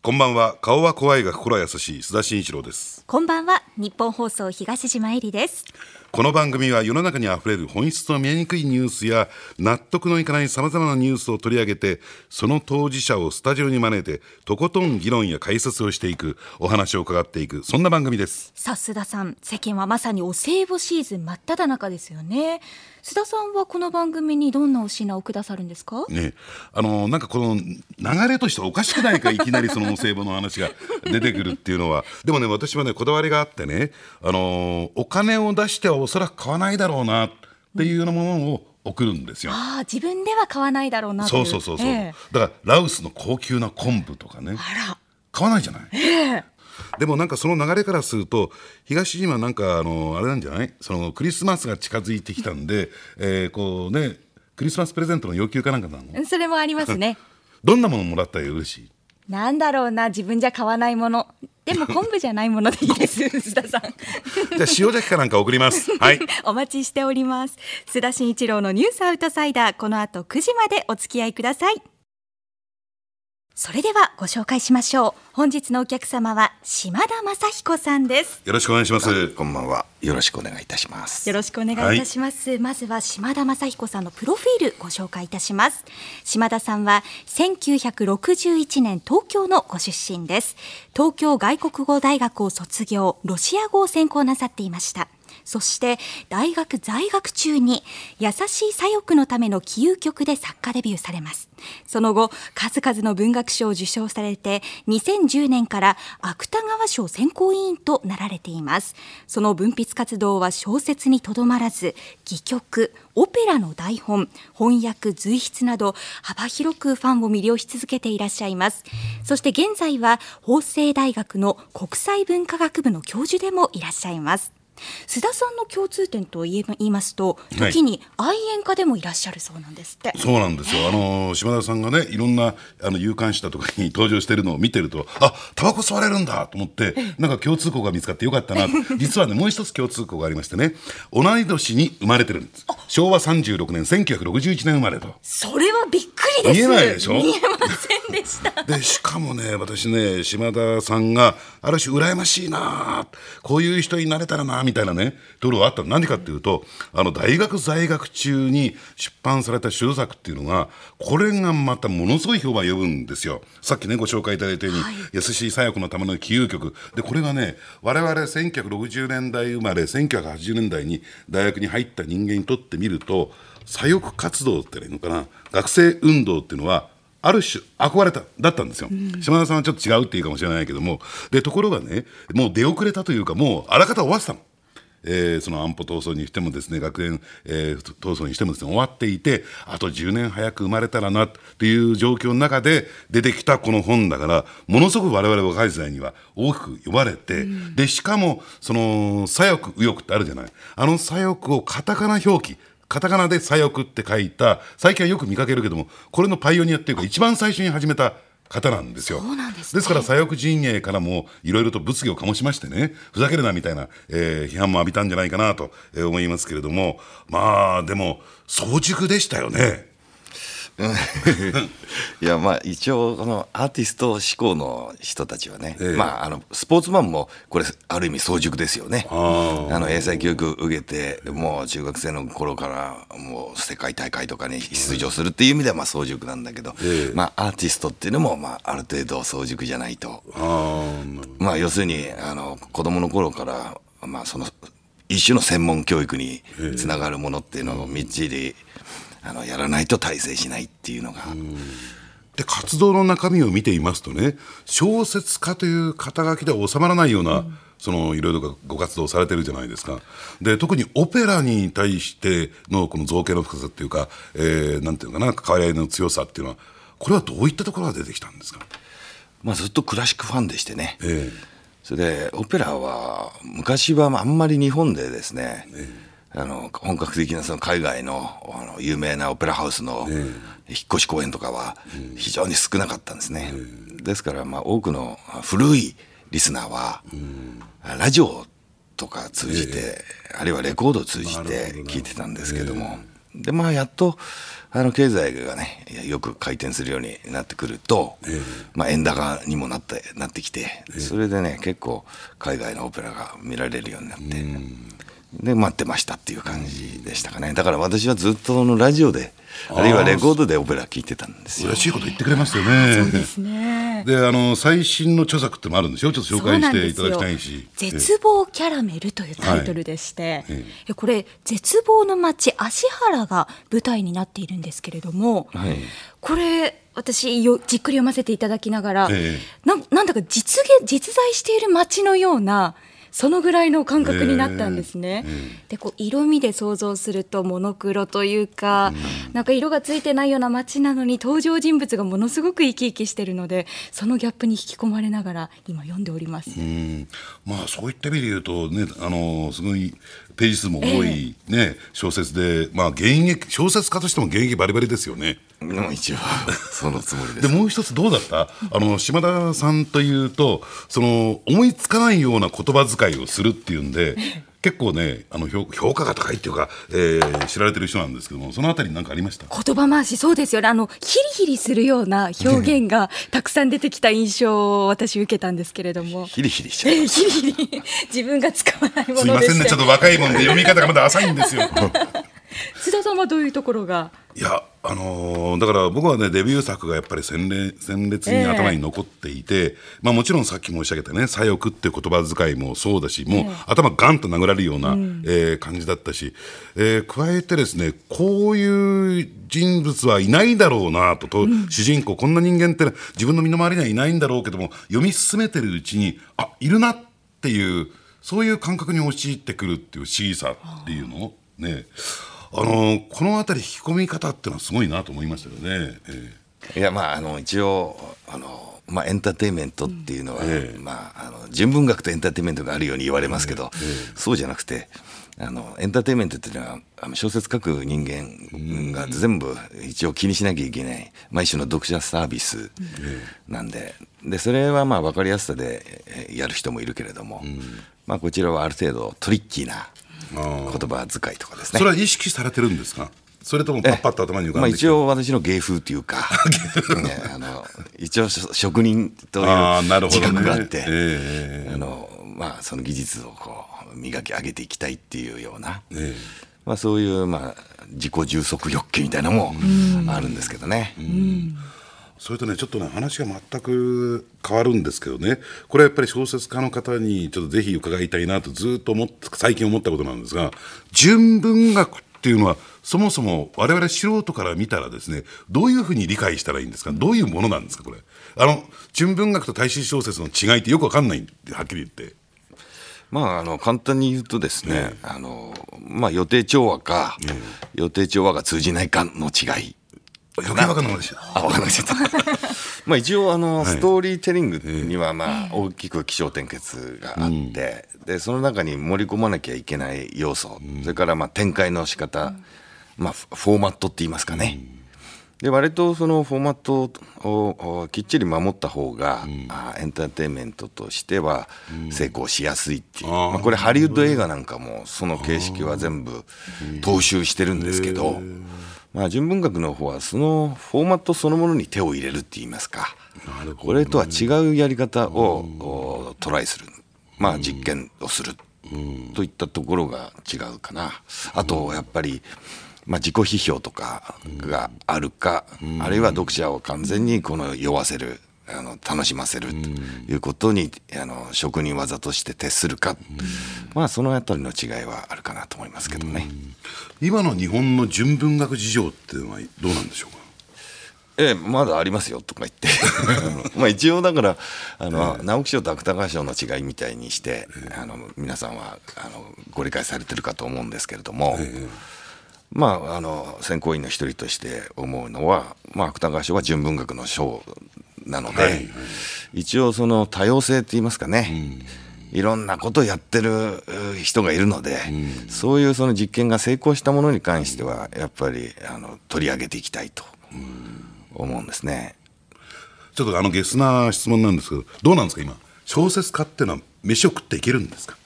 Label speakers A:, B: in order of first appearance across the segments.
A: こんばんは。顔は怖いが心は優しい須田慎一郎です。
B: こんばんは。日本放送東島えりです。
A: この番組は世の中にあふれる本質の見えにくいニュースや納得のいかないさまざまなニュースを取り上げてその当事者をスタジオに招いてとことん議論や解説をしていくお話を伺っていくそんな番組です。
B: さあ須田さん世間はまさにお歳暮シーズン真っ只中ですよね。須田さんはこの番組にどんなお品をくださるんですか？
A: ねあのなんかこの流れとしておかしくないかいきなりそのお歳暮の話が出てくるっていうのは。でもね私はねこだわりがあってねあのお金を出してはおそらく買わないだろうなっていうようなものを送るんですよ。
B: ああ自分では買わないだろうな
A: そうそうそうそう、
B: ええ。
A: だからラウスの高級な昆布とかね。
B: あら。
A: 買わないじゃない、でもなんかその流れからすると東島なんかあのあれなんじゃない？そのクリスマスが近づいてきたんで、えーこうねクリスマスプレゼントの要求かなんかなの？
B: それもありますね。
A: どんなものもらったら嬉しい？
B: なんだろうな自分じゃ買わないものでも昆布じゃないものでいいです 須田さん。
A: じゃあ塩崎かなんか送ります。はい。
B: お待ちしております。須田慎一郎のニュースアウトサイダー。この後9時までお付き合いくださいそれではご紹介しましょう。本日のお客様は島田正彦さんです。
A: よろしくお願いします。
C: こんばんは。よろしくお願いいたします。
B: よろしくお願いいたします、まずは島田正彦さんのプロフィールご紹介いたします。島田さんは1961年東京のご出身です。東京外国語大学を卒業ロシア語を専攻なさっていましたそして大学在学中に優しい左翼のための起憂曲で作家デビューされます。その後数々の文学賞を受賞されて2010年から芥川賞選考委員となられています。その文筆活動は小説にとどまらず戯曲オペラの台本翻訳随筆など幅広くファンを魅了し続けていらっしゃいます。そして現在は法政大学の国際文化学部の教授でもいらっしゃいます。須田さんの共通点と言え言いますと
A: はい。
B: 時に愛煙家でもいらっしゃるそうなんですって、
A: そうなんですよ。あの島田さんがねいろんなあの有刊誌だとかに 登場してるのを見てるとあタバコ吸われるんだと思ってなんか共通項が見つかってよかったな 実はねもう一つ共通項がありましてね同い年に生まれてるんです。昭和36年1961年生まれと。
B: それはびっくりです。
A: 見えないでしょ？
B: 見えませんでした。
A: でしかもね私ね島田さんがある種羨ましいなこういう人になれたらなみたいなねところがあった。の何かっていうとあの大学在学中に出版された主作っていうのがこれがまたものすごい評判を呼ぶんですよ。さっきねご紹介いただいたように、優しい左翼のための起憂曲。でこれがね我々1960年代生まれ1980年代に大学に入った人間にとってみると左翼活動っていうのかな学生運動っていうのはある種憧れただったんですよ、島田さんはちょっと違うっていうかもしれないけども。でところがねもう出遅れたというかもうあらかた終わってたの。えーその安保闘争にしてもですね学園、えー闘争にしてもですね終わっていてあと10年早く生まれたらなっていう状況の中で出てきたこの本だからものすごく我々若い時代には大きく読まれて、でしかもその左翼右翼ってあるじゃない。あの左翼をカタカナ表記カタカナで左翼って書いた最近はよく見かけるけどもこれのパイオニアっていうか一番最初に始めた方なんですよ。
B: そうなんですね
A: から左翼陣営からもいろいろと物議を醸しましてねふざけるなみたいな、えー批判も浴びたんじゃないかなとえー思いますけれどもまあでも早熟でしたよね。
C: いやまあ一応このアーティスト志向の人たちはね、
A: ええ。
C: まああのスポーツマンもこれある意味早熟ですよね。
A: あ
C: あの英才教育受けてもう中学生の頃からもう世界大会とかに出場するっていう意味ではまあ早熟なんだけど、
A: ええ。
C: まあアーティストっていうのもまあある程度早熟じゃないと。まあ要するにあの子供の頃からまあその一種の専門教育につながるものっていうのをみっちりあのやらないと大成しないっていうのが、
A: で活動の中身を見ていますとね小説家という肩書きでは収まらないような、そのいろいろご活動されてるじゃないですか。で特にオペラに対してのこの造形の深さっていうか、えーなんていうのかな関わり合いの強さっていうのはこれはどういったところが出てきたんですか、
C: まあ、ずっとクラシックファンでしてね、
A: え
C: それでオペラは昔はあんまり日本でですね、あの本格的なその海外のあの有名なオペラハウスの引っ越し公演とかは非常に少なかったんですね。ですからまあ多くの古いリスナーは、ラジオとか通じて、あるいはレコードを通じて聞いてたんですけども、でまあやっとあの経済がねよく回転するようになってくると、まあ、円高にもなってなってきて、それでね結構海外のオペラが見られるようになって、で待ってましたっていう感じでしたかね。だから私はずっとのラジオであるいはレコードでオペラ聴いてたんですよ。
A: 嬉しいこと言ってくれますよね。
B: そうですね。
A: であの最新の著作ってもあるんですよ。ちょっと紹介していただきたいし。
B: 絶望キャラメルというタイトルでして、はい、これ絶望の街芦原が舞台になっているんですけれども、はい、これ私よじっくり読ませていただきながら、ええ、ななんだか実現実在している街のようなそのぐらいの感覚になったんですね。えー、でこう色味で想像するとモノクロというか、うん、なんか色がついてないような街なのに登場人物がものすごく生き生きしてるのでそのギャップに引き込まれながら今読んでおります。
A: まあそういった意味で言うとねあのすごいページ数も多いね、え。ー、小説でまあ現役小説家としても現役バリバリですよね。
C: も一応 そのつもりです。
A: でもう一つどうだった？あの島田さんというとその思いつかないような言葉遣いをするっていうんで結構ねあの評評価が高いっていうか、えー、知られてる人なんですけどもそのあたり何かありました？
B: 言葉回しそうですよね。あのヒリヒリするような表現がたくさん出てきた印象を私受けたんですけれども。
C: ヒリヒリしちゃう、
B: えー、ヒリヒリ。自分が使わないものすい
A: ませんね。ちょっと若いもんで読み方がまだ浅いんですよ
B: 須田さんはどういうところが？
A: いやあのー、だから僕はねデビュー作がやっぱり鮮烈鮮烈に頭に残っていて、えー、まあ、もちろんさっき申し上げたね左翼っていう言葉遣いもそうだしもう、えー、頭ガンと殴られるような、うん、えー、感じだったし、えー、加えてですねこういう人物はいないだろうなとと、うん、主人公こんな人間って自分の身の回りにはいないんだろうけども読み進めてるうちにあいるなっていうそういう感覚に陥ってくるっていう不思議さっていうのねあのこの辺り引き込み方っていうのはすごいなと思いましたよね。
C: えー、いやまああの一応あのまあ、エンターテインメントっていうのは、うんえ。ー、まあ、あの純文学とエンターテインメントがあるように言われますけど、えー、そうじゃなくてあのエンターテインメントっていうのはあの小説書く人間が全部一応気にしなきゃいけない、まあ、一種の読者サービスなんででそれはまあ分かりやすさでやる人もいるけれども、まあ、こちらはある程度トリッキーな言葉遣いとかですね。
A: それは意識されてるんですか？それともパッパッと頭に浮かんで
C: まあ、一応私の芸風というか、ね、あの一応職人という自覚があって、ねえー、あのまあ、その技術をこう磨き上げていきたいっていうような、えー、まあ、そういう、まあ、自己充足欲求みたいなのもあるんですけどね。うん
A: それとねちょっとね話が全く変わるんですけどね。これはやっぱり小説家の方にちょっとぜひ伺いたいなとずっと思っ最近思ったことなんですが純文学っていうのはそもそも我々素人から見たらですねどういうふうに理解したらいいんですか？どういうものなんですかこれ？あの純文学と大衆小説の違いってよくわかんないはっきり言って。
C: まあ、あの簡単に言うとですね、あのまあ、予定調和か、予定調和が通じないかの違い
A: 余計分かんなくなっちゃった。あ、分かんなくちゃった。
C: まあ一応あの、ストーリーテリングにはまあ大きく起承転結があって、でその中に盛り込まなきゃいけない要素、それからまあ展開の仕方、まあフォーマットって言いますかね。で割とそのフォーマットをきっちり守った方が、うん、エンターテインメントとしては成功しやすいっていう、まあ、これハリウッド映画なんかもその形式は全部踏襲してるんですけど。まあ、純文学の方はそのフォーマットそのものに手を入れるって言いますか、ね、これとは違うやり方をトライする、まあ、実験をする。といったところが違うかな。あとやっぱりまあ、自己批評とかがあるか、あるいは読者を完全にこの酔わせるあの楽しませるということに、あの職人技として徹するか、まあそのあたりの違いはあるかなと思いますけどね。
A: 今の日本の純文学事情っていうのはどうなんでしょうか？
C: ええ、まだありますよとか言って。まあ一応だからあの、ええ、直木賞と芥川賞の違いみたいにして、え、あの皆さんはあのご理解されてるかと思うんですけれども、まああの選考委員の一人として思うのは、まあ、芥川賞は純文学の賞なので、はい、一応その多様性って言いますかね、うん、いろんなことをやってる人がいるので、うん、そういうその実験が成功したものに関してはやっぱりあの取り上げていきたいと思うんですね。
A: ちょっとあのゲスな質問なんですけどどうなんですか今。小説家っていうのは飯を食っていけるんですか？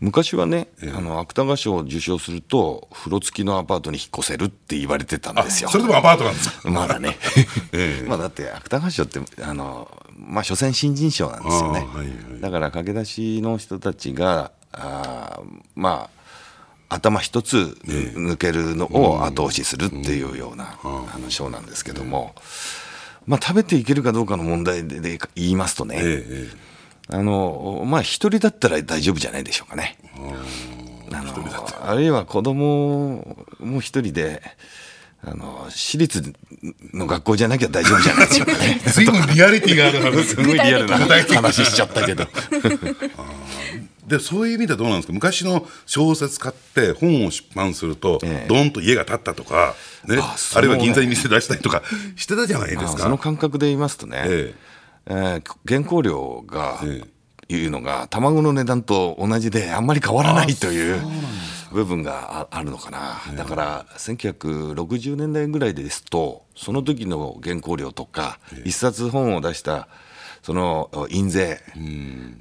C: 昔はね、あの芥川賞を受賞すると風呂付きのアパートに引っ越せるって言われてたんですよ。
A: それでもアパートなんですか？
C: まだね、まあだって芥川賞ってあのまあ所詮新人賞なんですよね、
A: はいはい。
C: だから駆け出しの人たちがあーまあ頭一つ抜けるのを後押しするっていうようなあの賞なんですけども、まあ食べていけるかどうかの問題でで言いますとね、
A: えええ
C: あのまあ一人だったら大丈夫じゃないでしょうかね。あのあるいは子供も一人であの私立の学校じゃなきゃ大丈夫じゃないでしょうかね。
A: え 随分リアリティがある話。
C: すごいリアルな話しちゃったけど。
A: でそういう意味ではどうなんですか？昔の小説家って本を出版すると、
C: ええ。
A: ドンと家が建ったとか、ね、
C: あ
A: あ
C: ね
A: るいは銀座に店出したりとかしてたじゃないです
C: あ
A: か。
C: その感覚で言いますとね、
A: え
C: えー原稿料が
A: え
C: いうのが卵の値段と同じであんまり変わらないという部分がああるのかな、だから1960年代ぐらいですとその時の原稿料とか一冊本を出したその印税、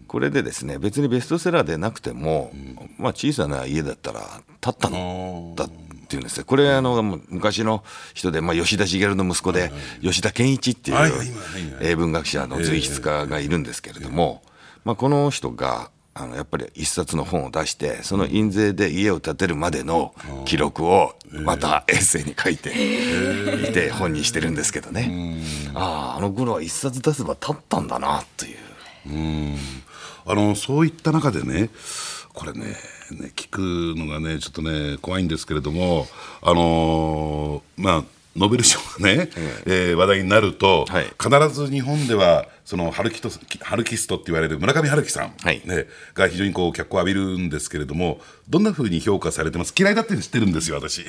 C: これでですね別にベストセラーでなくても、まあ、小さな家だったら立ったのだっていうんですね。これあの昔の人で、まあ、吉田茂の息子で、吉田健一っていう文学者の随筆家がいるんですけれども、まあ、この人があのやっぱり一冊の本を出してその印税で家を建てるまでの記録をまたエッセイに書いていて本にしてるんですけどね。あああの頃は一冊出せば立ったんだなという。
A: あのそういった中でねこれねね聞くのがねちょっとね怖いんですけれどもあのーまあノーベル賞がね、えー話題になると、
C: はい。
A: 必ず日本ではそのハルキトハルキストって言われる村上春樹さん、
C: はい。
A: ね、が非常にこう脚光を浴びるんですけれどもどんなふうに評価されてます？嫌いだって知ってるんですよ私。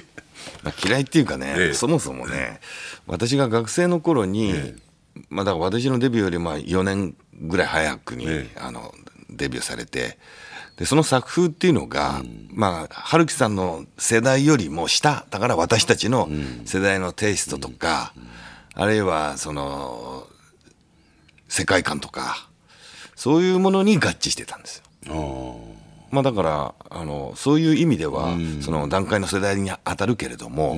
C: まあ、嫌いっていうかね、
A: ええ。
C: そもそもね私が学生の頃に、まあ、だから私のデビューよりまあ4年ぐらい早くに、
A: え。
C: あのデビューされてでその作風っていうのが、まあ春樹さんの世代よりも下だから私たちの世代のテイストとか、あるいはその世界観とかそういうものに合致してたんですよ。まあ、だからあのそういう意味では、その段階の世代に当たるけれども、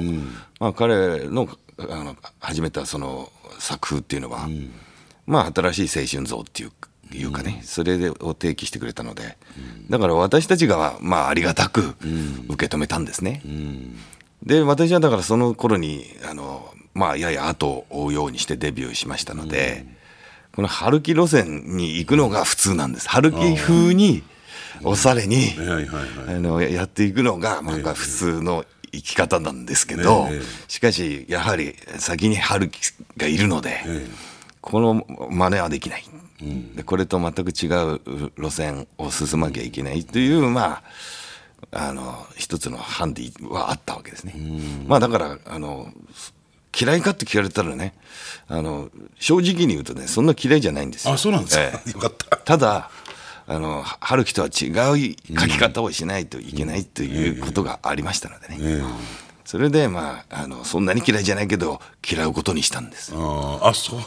C: まあ、彼のあの始めたその作風っていうのは、まあ、新しい青春像っていういうかね、それでを提起してくれたので、だから私たちが、まあ、ありがたく受け止めたんですね。で私はだからその頃にあの、まあ、やや後を追うようにしてデビューしましたので、この春樹路線に行くのが普通なんです。春樹風におしゃれに、あのやっていくのが、まあ、普通の生き方なんですけど、
A: ええ。
C: しかしやはり先に春樹がいるので、この真似はできない、でこれと全く違う路線を進まなきゃいけないというまああの一つのハンディはあったわけですね。まあだからあの嫌いかって聞かれたらねあの正直に言うとねそんな嫌いじゃないんですよ。
A: あそうなんですか、
C: ええ。
A: よかった。
C: ただあの春樹とは違う書き方をしないといけないということがありましたのでね、それでまああのそんなに嫌いじゃないけど嫌うことにしたんです。
A: あーあそう、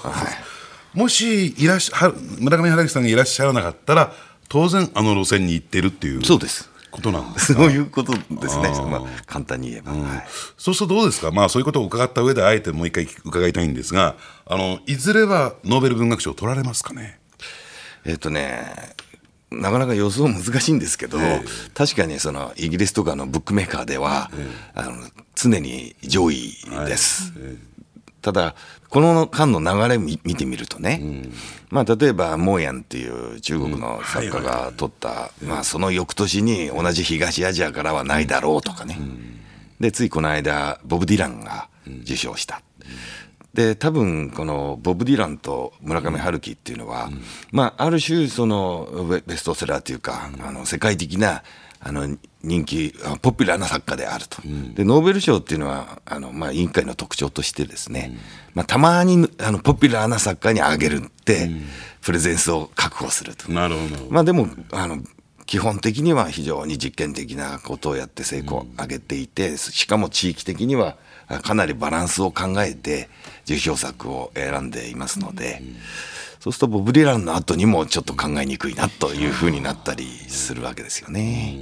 A: もしいらっしゃは村上春樹さんがいらっしゃらなかったら当然あの路線に行ってるっていう
C: そうです。
A: ことなんです
C: そういうことですね、まあ、簡単に言えば、はい。
A: そうするとどうですか、まあ、そういうことを伺った上であえてもう一回伺いたいんですがあのいずれはノーベル文学賞を取られますかね？
C: えっ、とねなかなか予想難しいんですけど、確かにそのイギリスとかのブックメーカーでは、あの常に上位です。ただこの間の流れ見見てみるとね、まあ、例えばモーヤンっていう中国の作家が取った、まあ、その翌年に同じ東アジアからはないだろうとかね、でついこの間ボブ・ディランが受賞した。で多分このボブ・ディランと村上春樹っていうのは、まあ、ある種そのベベストセラーというか、あの世界的なあの人気あポピュラーな作家であると、でノーベル賞っていうのはあの、まあ、委員会の特徴としてですね、まあ、たまにあのポピュラーな作家にあげるって、プレゼンスを確保すると。
A: なるほど、
C: まあでもあの基本的には非常に実験的なことをやって成功を上げていて、しかも地域的にはあかなりバランスを考えて受賞作を選んでいますので、そうするとボブ・ディランの後にもちょっと考えにくいなというふうになったりするわけですよね。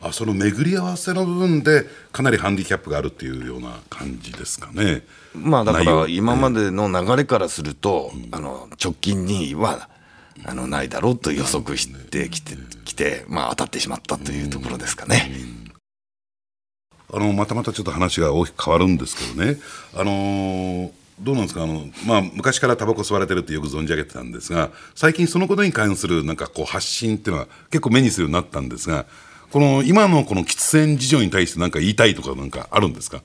A: あその巡り合わせの部分でかなりハンディキャップがあるっていうような感じですかね。
C: まあだから今までの流れからすると、あの直近にはあのないだろうと予測してきてきて、まあ当たってしまったというところですかね。
A: あのまたまたちょっと話が大きく変わるんですけどね、あのーどうなんですか？あの、まあ、昔からタバコ吸われてるってよく存じ上げてたんですが最近そのことに関するなんかこう発信っていうのは結構目にするようになったんですがこの今のこの喫煙事情に対して何か言いたいとかなんかあるんですか？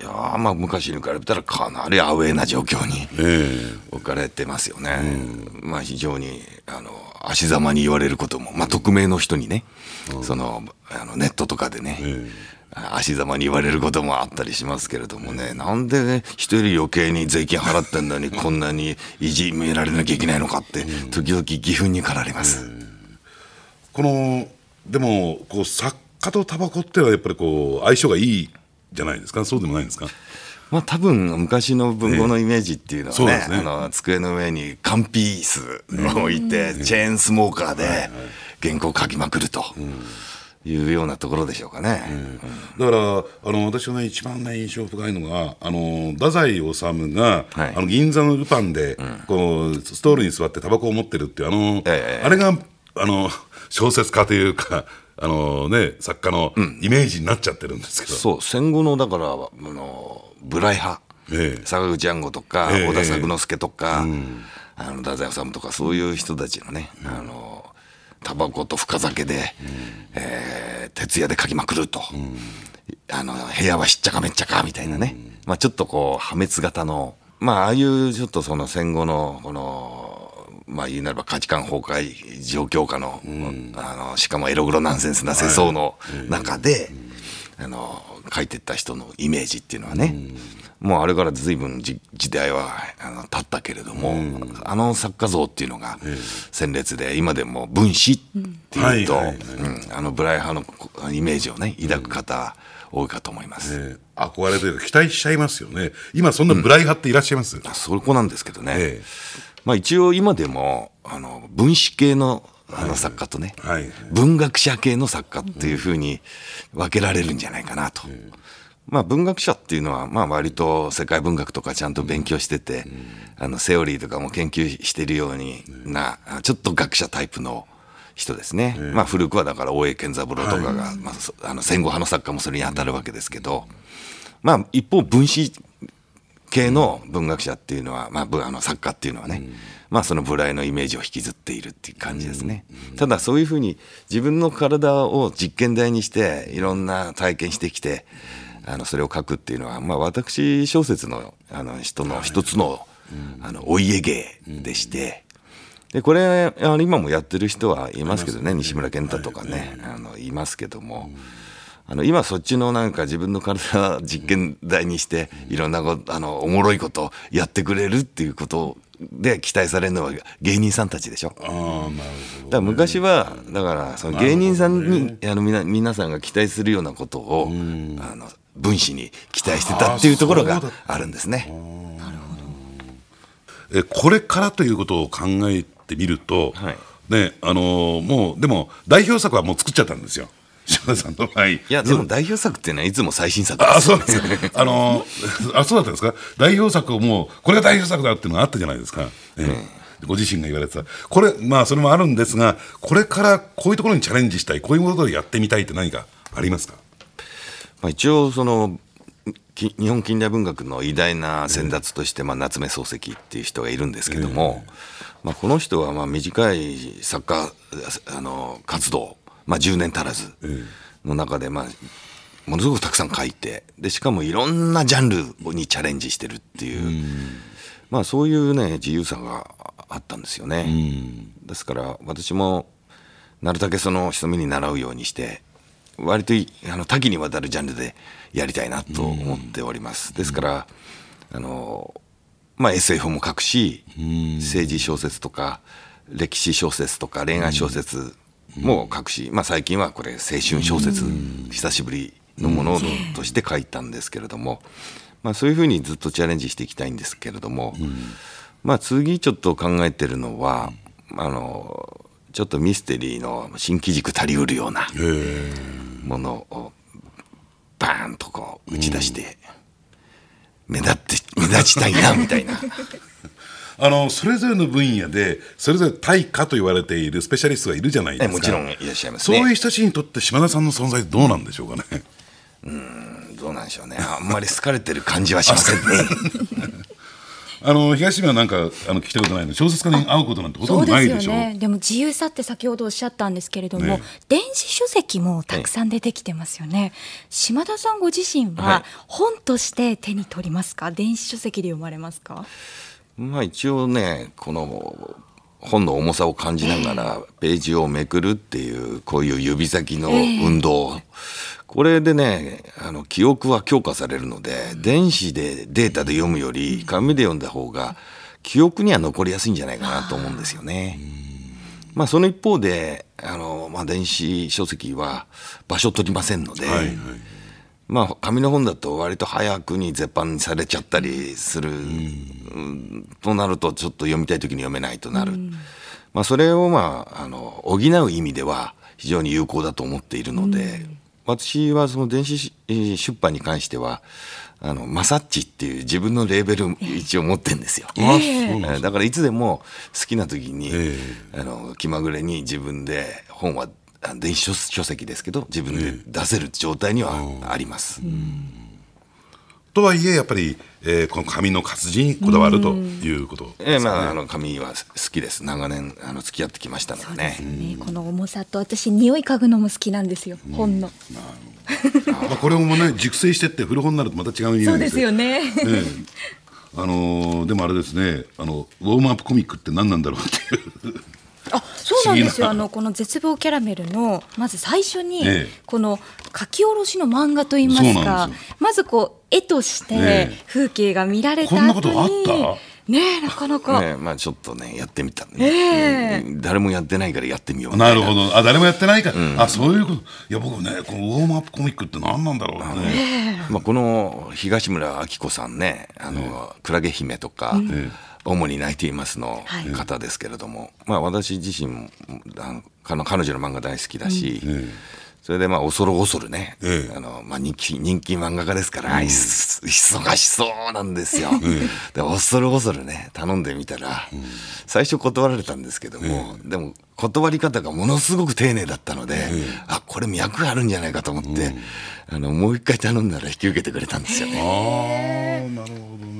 C: いやーまあ昔に比べたらかなりアウェーな状況に
A: え
C: 置かれてますよね。まあ非常にあの足ざまに言われることも、まあ匿名の人にね、そのあのネットとかでね、足ざまに言われることもあったりしますけれどもね、なんで人より余計に税金払ってんのにこんなにいじめられなきゃいけないのかって、時々義憤に駆られます。
A: このでもこう作家とタバコってのはやっぱりこう相性がいいじゃないですか？そうでもないんですか？
C: まあ多分昔の文豪のイメージっていうのはね,、
A: そうですね。
C: あの机の上に缶ピースを置いて、チェーンスモーカーで原稿を書きまくるというようなところでしょうかね。
A: だからあの私がね一番ね印象深いのがあの太宰治が、
C: はい。
A: あの銀座のルパンで、こうストールに座ってタバコを持ってるっていうあの、
C: ええ
A: あれがあの小説家というかあのね作家のイメージになっちゃってるんですけど、
C: そう戦後のだからあのブライ派、
A: ええ。
C: 坂口安吾とか、
A: ええ
C: 小田作之助とか、あの太宰治とかそういう人たちのね、あのタバコと深酒で、えー徹夜で書きまくると、あの部屋はしっちゃかめっちゃかみたいなね、まあ、ちょっとこう破滅型のまあああいうちょっとその戦後のこのまあ言うなれば価値観崩壊状況下の,、あのしかもエログロナンセンスな世相の中で、あの書いてった人のイメージっていうのはね、もうあれから随分じ時代はあの経ったけれども、あの作家像っていうのが鮮烈で今でも分子っていうと、あのブライ派のこイメージをね抱く方多いかと思います。
A: ええ。憧れというか期待しちゃいますよね。今そんなブライ派っていらっしゃいます、
C: そこなんですけどね、
A: ええ。
C: まあ、一応今でもあの分子系のあの作家とね、
A: はい。はい
C: 文学者系の作家っていうふうに分けられるんじゃないかなと。まあ、文学者っていうのは、まあ、割と世界文学とかちゃんと勉強してて、あのセオリーとかも研究してるようにな、ちょっと学者タイプの人ですね、まあ、古くはだから大江健三郎とかが、まあ、そあの戦後派の作家もそれに当たるわけですけど、まあ、一方分子系の文学者っていうのは、まあ、ぶあの作家っていうのはね、まあそのブライのイメージを引きずっているっていう感じですね。ただそういうふうに自分の体を実験台にしていろんな体験してきて、あのそれを書くっていうのは、まあ私小説のあの人の一つの、あのお家芸でして、でこれ今もやってる人はいますけどね西村健太とかね、あのいますけども、あの今そっちのなんか自分の体実験台にしていろんなことあのおもろいことやってくれるっていうことで期待されるのは芸人さんたちでしょ。
A: ああなるほ
C: だから昔はだからその芸人さんに、あのみな皆さんが期待するようなことを、あの分子に期待してたっていうところが
A: あ
C: るんですね。
A: ど。えこれからということを考えてみると、
C: はい。
A: ねあのーもうでも代表作はもう作っちゃったんですよ島田さんの場合い
C: いやでも代表作っていうのはいつも最新作です。
A: あそうなんですか。あのー あそうだったんですか？代表作をもうこれが代表作だっていうのがあったじゃないですか、ええ。ご自身が言われてた。これまあそれもあるんですがこれからこういうところにチャレンジしたいこういうことをやってみたいって何かありますか？
C: まあ、一応そのき日本近代文学の偉大な先達として、まあ、夏目漱石っていう人がいるんですけども、まあ、この人はまあ短い作家あの活動、まあ、10年足らずの中で、まあ、ものすごくたくさん書いてでしかもいろんなジャンルにチャレンジしてるっていう、まあ、そういうね自由さがあったんですよね。ですから私もなるだけその人目に習うようにして割といあの多岐にわたるジャンルでやりたいなと思っております。ですからあの、まあ、SF も書くし政治小説とか歴史小説とか恋愛小説も書くし、まあ、最近はこれ青春小説久しぶりのものとして書いたんですけれども、まあ、そういうふうにずっとチャレンジしていきたいんですけれども、まあ次ちょっと考えてるのは、あのちょっとミステリーの新機軸足りうるようなものをバーンとこう打ち出して、目立って目立ちたいなみたいな
A: あのそれぞれの分野でそれぞれ対価と言われているスペシャリストがいるじゃないですか。
C: えもちろんいらっしゃいます
A: そういう
C: ね
A: 人たちにとって島田さんの存在どうなんでしょうかね。
C: どうなんでしょうね。あんまり好かれてる感じはしませんね。
A: あの東島はなんかあの聞いたことないの小説家に会うことなんてほとんどないでしょ
B: ね。でも自由さって先ほどおっしゃったんですけれども、
A: ね。
B: 電子書籍もたくさん出てきてますよね。島田さんご自身
C: は
B: はい。本として手に取りますか？電子書籍で読まれますか？
C: まあ一応ねこの本の重さを感じながらページをめくるっていうこういう指先の運動、これでねあの記憶は強化されるので電子でデータで読むより紙で読んだ方が記憶には残りやすいんじゃないかなと思うんですよね。まあその一方であの、まあ、電子書籍は場所取りませんので、
A: はいはい
C: まあ、紙の本だと割と早くに絶版されちゃったりする、うんとなるとちょっと読みたい時に読めないとなる、まあ、それを、まあ、あの補う意味では非常に有効だと思っているので、私はその電子出版に関してはあのマサッチっていう自分のレーベル一応持ってるんですよ。えーだからいつでも好きな時に、
A: え
C: あの気まぐれに自分で本はあ電子書書籍ですけど自分で出せる状態にはあります。
A: とはいえやっぱり、えーこの紙の活字にこだわるということ
C: ええまああの紙は好きです。長年あの付き合ってきましたので。ね。
B: ね、この重さと私匂い嗅ぐのも好きなんですよ。本の。
A: まあ、これもね熟成してって古本になるとまた違う匂い
B: そうですよね。
A: ねあのーでもあれですね。あのウォームアップコミックって何なんだろうっていう
B: あ、そうなんですよ。あのこの絶望キャラメルのまず最初に、
A: ええ。
B: この書き下ろしの漫画といいますかまずこう絵として
A: ええ。
B: 風景が見られた後に、
A: こんなことあった？
B: ねえなかなか、
C: ねまあちょっとねやってみた、
B: ええ。
C: うん誰もやってないからやってみよう
A: ないる
C: な
A: ほど。あ誰もやってないか。ら、あそういうこと。いや僕ねこのウォームアップコミックって何なんだろうね、
C: まあ、この東村明子さんね「あのクラゲ姫」とか、主に泣いていますの
B: はい。
C: 方ですけれども、まあ、私自身もあの彼彼女の漫画大好きだし、それでまあ恐る恐るね、
A: ええ。
C: あのまあ、人気人気漫画家ですから、いす忙しそうなんですよ。で恐る恐るね頼んでみたら、最初断られたんですけども、でも断り方がものすごく丁寧だったので、あこれ脈があるんじゃないかと思って、あのもう一回頼んだら引き受けてくれたんですよね。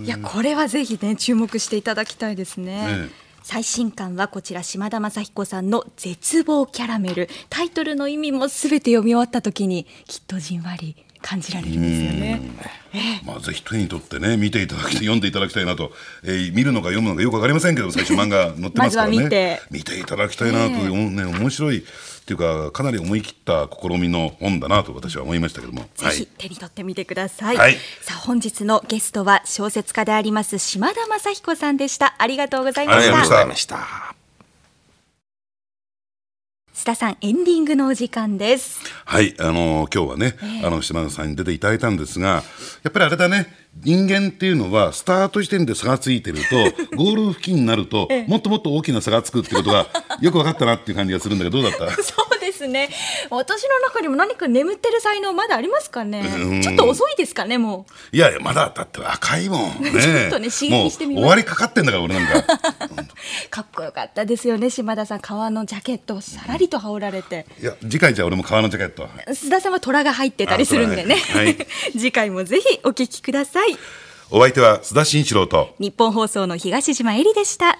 B: いやこれはぜひね注目していただきたいですね。
A: ええ。
B: 最新刊はこちら島田雅彦さんの「絶望キャラメル」タイトルの意味もすべて読み終わった時にきっとじんわり感じられるんですよね。
A: まあ、ぜひ手に取ってね見ていただき読んでいただきたいなと、えー見るのか読むのかよくわかりませんけど最初漫画載ってますからね。
B: まずは見て。
A: いただきたいなと思うね面白いっていうかかなり思い切った試みの本だなと私は思いましたけども
B: ぜひ手に取ってみてください。
A: はい
B: さあ本日のゲストは小説家であります島田雅彦さんでした。ありがとうございました。
C: ありがとうございました。
B: 須田さんエンディングのお時間です。
A: はい、あの今日はね、あの島田さんに出ていただいたんですが、やっぱりあれだね、人間っていうのはスタート時点で差がついてると、ゴール付近になると、もっともっと大きな差がつくってことがよく分かったなっていう感じがするんだけど、どうだった？
B: ですね。私の中にも何か眠ってる才能まだありますかね？
A: う。ん
B: ちょっと遅いですかねも
A: いやいやまだだって若いもんね。
B: ちょっとね刺激してみ
A: 終わりかかってんだから俺なんか。
B: う。かっこよかったですよね島田さん革のジャケットをさらりと羽織られて。
A: いや次回じゃあ俺も革のジャケット。
B: 須田さんは虎が入ってたりするんでね。
A: あ虎ね
B: 次回もぜひお聞きください。
A: お相手は須田慎一郎と。
B: 日本放送の東島えりでした。